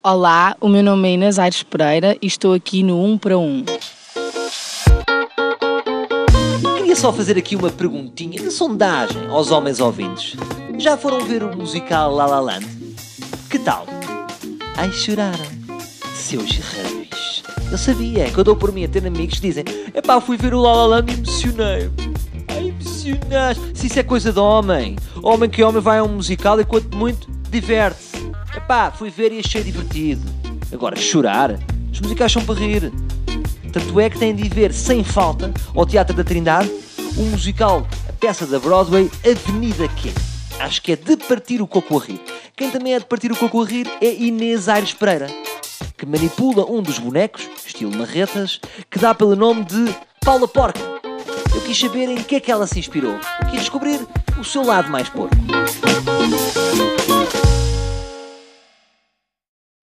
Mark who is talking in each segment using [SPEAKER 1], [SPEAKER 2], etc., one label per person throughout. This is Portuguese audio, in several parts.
[SPEAKER 1] Olá, o meu nome é Inês Aires Pereira e estou aqui no 1 para 1.
[SPEAKER 2] Queria só fazer aqui uma perguntinha de sondagem aos homens ouvintes. Já foram ver o musical La La Land? Que tal? Ai, choraram. Seus reis. Eu sabia, que eu dou por mim a ter amigos que dizem Epá, fui ver o La La Land e emocionei. Ai, emocionaste. Se isso é coisa de homem. Homem que homem vai a um musical e quanto muito, diverte-se. Epá, fui ver e achei divertido. Agora, chorar? Os musicais são para rir. Tanto é que têm de ver sem falta ao Teatro da Trindade o musical, a peça da Broadway Avenida Q. Acho que é de partir o coco a rir. Quem também é de partir o coco a rir é Inês Aires Pereira, que manipula um dos bonecos, estilo marretas, que dá pelo nome de Paula Porca. Eu quis saber em que é que ela se inspirou. Quis descobrir o seu lado mais porco.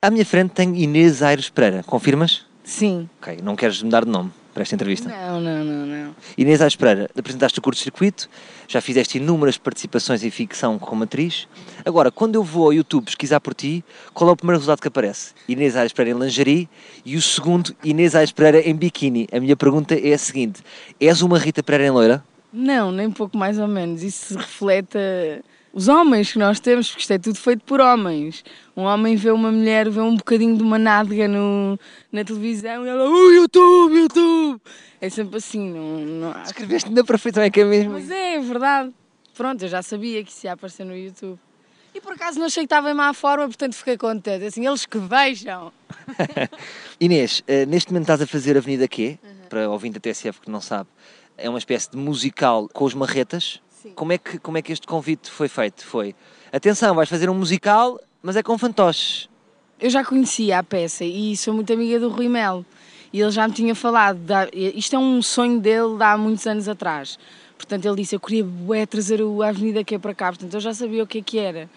[SPEAKER 2] À minha frente tenho Inês Aires Pereira. Confirmas?
[SPEAKER 1] Sim.
[SPEAKER 2] Ok, não queres mudar de nome para esta entrevista?
[SPEAKER 1] Não, não, não, não.
[SPEAKER 2] Inês Aires Pereira, apresentaste o curto-circuito, já fizeste inúmeras participações em ficção como atriz. Agora, quando eu vou ao YouTube pesquisar por ti, qual é o primeiro resultado que aparece? Inês Aires Pereira em lingerie e o segundo, Inês Aires Pereira em biquíni. A minha pergunta é a seguinte: és uma Rita Pereira em loira?
[SPEAKER 1] Não, nem pouco mais ou menos. Isso reflete uh, os homens que nós temos, porque isto é tudo feito por homens. Um homem vê uma mulher, vê um bocadinho de uma nádega no, na televisão e ela, uh, YouTube, YouTube! É sempre assim, não, não há...
[SPEAKER 2] Escreveste na perfeição, é que é mesmo.
[SPEAKER 1] Mas é, é verdade. Pronto, eu já sabia que isso ia aparecer no YouTube. E por acaso não achei que estava em má forma, portanto fiquei contente. Assim, eles que vejam.
[SPEAKER 2] Inês, uh, neste momento estás a fazer Avenida Q, uhum. para ouvinte da TSF que não sabe. É uma espécie de musical com os marretas.
[SPEAKER 1] Sim.
[SPEAKER 2] Como é, que, como é que este convite foi feito? Foi, atenção, vais fazer um musical, mas é com fantoches.
[SPEAKER 1] Eu já conhecia a peça e sou muito amiga do Rui Melo. E ele já me tinha falado, isto é um sonho dele de há muitos anos atrás. Portanto, ele disse, eu queria bué, trazer a Avenida que é para cá. Portanto, eu já sabia o que é que era.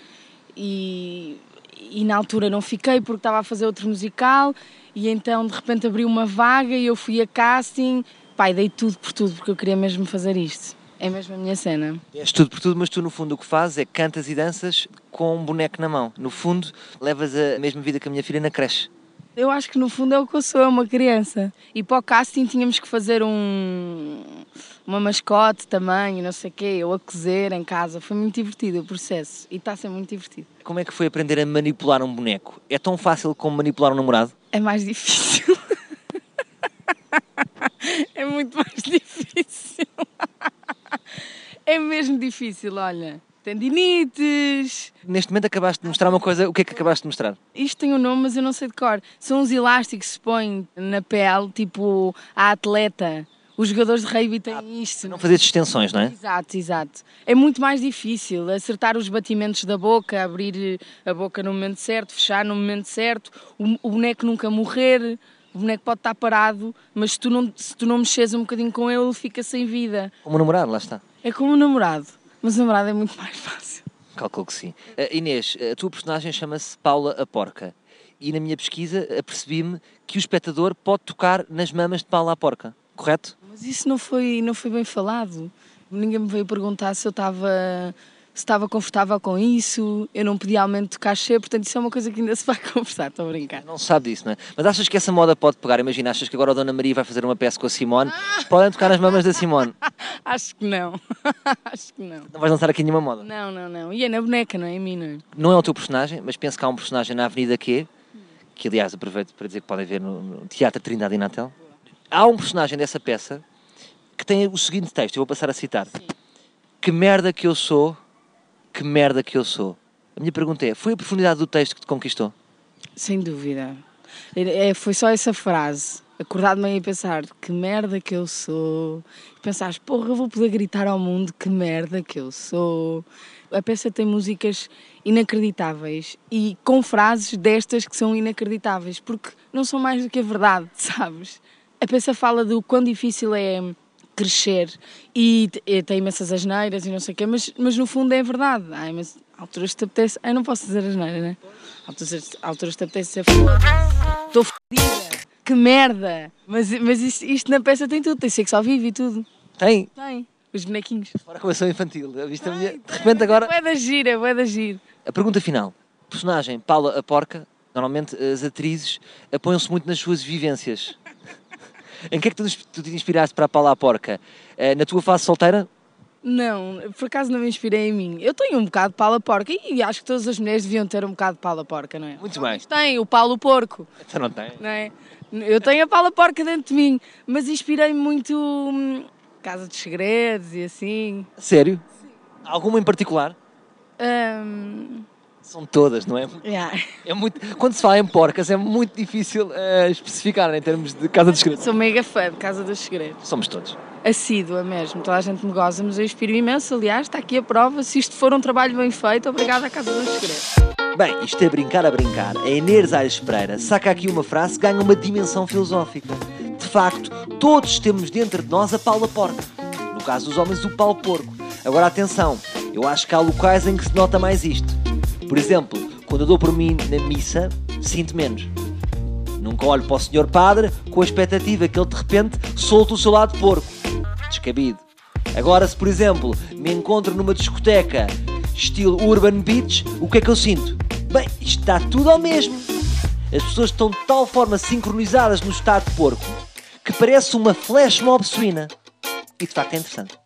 [SPEAKER 1] E, e na altura não fiquei porque estava a fazer outro musical e então de repente abriu uma vaga e eu fui a casting. Pai, dei tudo por tudo porque eu queria mesmo fazer isto. É mesmo a minha cena.
[SPEAKER 2] És tudo por tudo, mas tu no fundo o que fazes é cantas e danças com um boneco na mão. No fundo, levas a mesma vida que a minha filha na creche.
[SPEAKER 1] Eu acho que no fundo é o que eu sou, é uma criança. E para o casting tínhamos que fazer um, uma mascote também, não sei o quê, eu a cozer em casa. Foi muito divertido o processo e está a ser muito divertido.
[SPEAKER 2] Como é que foi aprender a manipular um boneco? É tão fácil como manipular um namorado?
[SPEAKER 1] É mais difícil. é muito mais difícil. Mesmo difícil, olha. Tendinites.
[SPEAKER 2] Neste momento acabaste de mostrar uma coisa, o que é que acabaste de mostrar?
[SPEAKER 1] Isto tem um nome, mas eu não sei de cor. São uns elásticos que se põem na pele, tipo a atleta. Os jogadores de rugby têm ah, isto.
[SPEAKER 2] Não fazer extensões, não é?
[SPEAKER 1] Exato, exato. É muito mais difícil acertar os batimentos da boca, abrir a boca no momento certo, fechar no momento certo, o, o boneco nunca morrer. O boneco pode estar parado, mas se tu não, se tu não mexes um bocadinho com ele, ele fica sem vida.
[SPEAKER 2] Como namorado, lá está.
[SPEAKER 1] É como um namorado, mas o namorado é muito mais fácil.
[SPEAKER 2] Calculo que sim. Uh, Inês, a tua personagem chama-se Paula a Porca. E na minha pesquisa apercebi-me que o espectador pode tocar nas mamas de Paula a Porca, correto?
[SPEAKER 1] Mas isso não foi, não foi bem falado. Ninguém me veio perguntar se eu estava se estava confortável com isso, eu não pedi aumento de cachê, portanto isso é uma coisa que ainda se vai conversar, estou a brincar.
[SPEAKER 2] Não sabe disso, não é? Mas achas que essa moda pode pegar? Imagina, achas que agora a Dona Maria vai fazer uma peça com a Simone, podem tocar nas mamas da Simone?
[SPEAKER 1] Acho que não, acho que não.
[SPEAKER 2] Não vais lançar aqui nenhuma moda?
[SPEAKER 1] Não, não, não, e é na boneca, não é em mim, não é?
[SPEAKER 2] Não é o teu personagem, mas penso que há um personagem na Avenida Q, que aliás aproveito para dizer que podem ver no, no Teatro Trindade e Natel. Há um personagem dessa peça que tem o seguinte texto, eu vou passar a citar.
[SPEAKER 1] Sim.
[SPEAKER 2] Que merda que eu sou que merda que eu sou. A minha pergunta é: foi a profundidade do texto que te conquistou?
[SPEAKER 1] Sem dúvida. É, foi só essa frase. Acordar de manhã e pensar que merda que eu sou. Pensares, porra, eu vou poder gritar ao mundo que merda que eu sou. A peça tem músicas inacreditáveis e com frases destas que são inacreditáveis, porque não são mais do que a verdade, sabes? A peça fala do quão difícil é crescer e, e tem imensas asneiras e não sei o quê, mas, mas no fundo é verdade. Há imensas alturas te apetece. Eu não posso dizer asneira, né? Alturas, alturas te apetece ser Estou fodida. Que merda! Mas, mas isto, isto, na peça tem tudo, tem sexo ao vivo e tudo.
[SPEAKER 2] Tem?
[SPEAKER 1] Tem. Os bonequinhos.
[SPEAKER 2] Agora começou infantil. Viste a minha... De repente agora.
[SPEAKER 1] É da gira, é da gira.
[SPEAKER 2] A pergunta final. Personagem Paula a Porca Normalmente as atrizes apoiam-se muito nas suas vivências. em que é que tu, tu te inspiraste para a Paula à Porca? Eh, na tua fase solteira?
[SPEAKER 1] Não, por acaso não me inspirei em mim. Eu tenho um bocado de pala porca e acho que todas as mulheres deviam ter um bocado de pala porca, não é?
[SPEAKER 2] Muito bem.
[SPEAKER 1] Mas tem o palo porco,
[SPEAKER 2] Então não tem.
[SPEAKER 1] não é? Eu tenho a pala porca dentro de mim, mas inspirei-me muito hum, Casa dos Segredos e assim.
[SPEAKER 2] Sério? Alguma em particular?
[SPEAKER 1] Hum,
[SPEAKER 2] São todas, não é?
[SPEAKER 1] yeah.
[SPEAKER 2] é muito... Quando se fala em porcas é muito difícil eh, especificar em termos de casa de segredos.
[SPEAKER 1] Sou mega fã de Casa dos Segredos.
[SPEAKER 2] Somos todos.
[SPEAKER 1] Assídua mesmo, toda a gente me goza, mas eu inspiro imenso. Aliás, está aqui a prova. Se isto for um trabalho bem feito, obrigada à Casa dos Segredos.
[SPEAKER 2] Bem, isto é brincar a brincar. A Inês Aires Pereira saca aqui uma frase que ganha uma dimensão filosófica. De facto, todos temos dentro de nós a Paula Porca. No caso dos homens, o Paulo Porco. Agora atenção, eu acho que há locais em que se nota mais isto. Por exemplo, quando eu dou por mim na missa, sinto menos. Nunca olho para o senhor padre com a expectativa que ele de repente solte o seu lado porco. Descabido. Agora, se por exemplo me encontro numa discoteca estilo Urban Beach, o que é que eu sinto? Bem, isto está tudo ao mesmo. As pessoas estão de tal forma sincronizadas no estado de porco que parece uma flash mob suína. E de facto é interessante.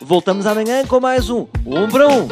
[SPEAKER 2] Voltamos amanhã com mais um Um para Um.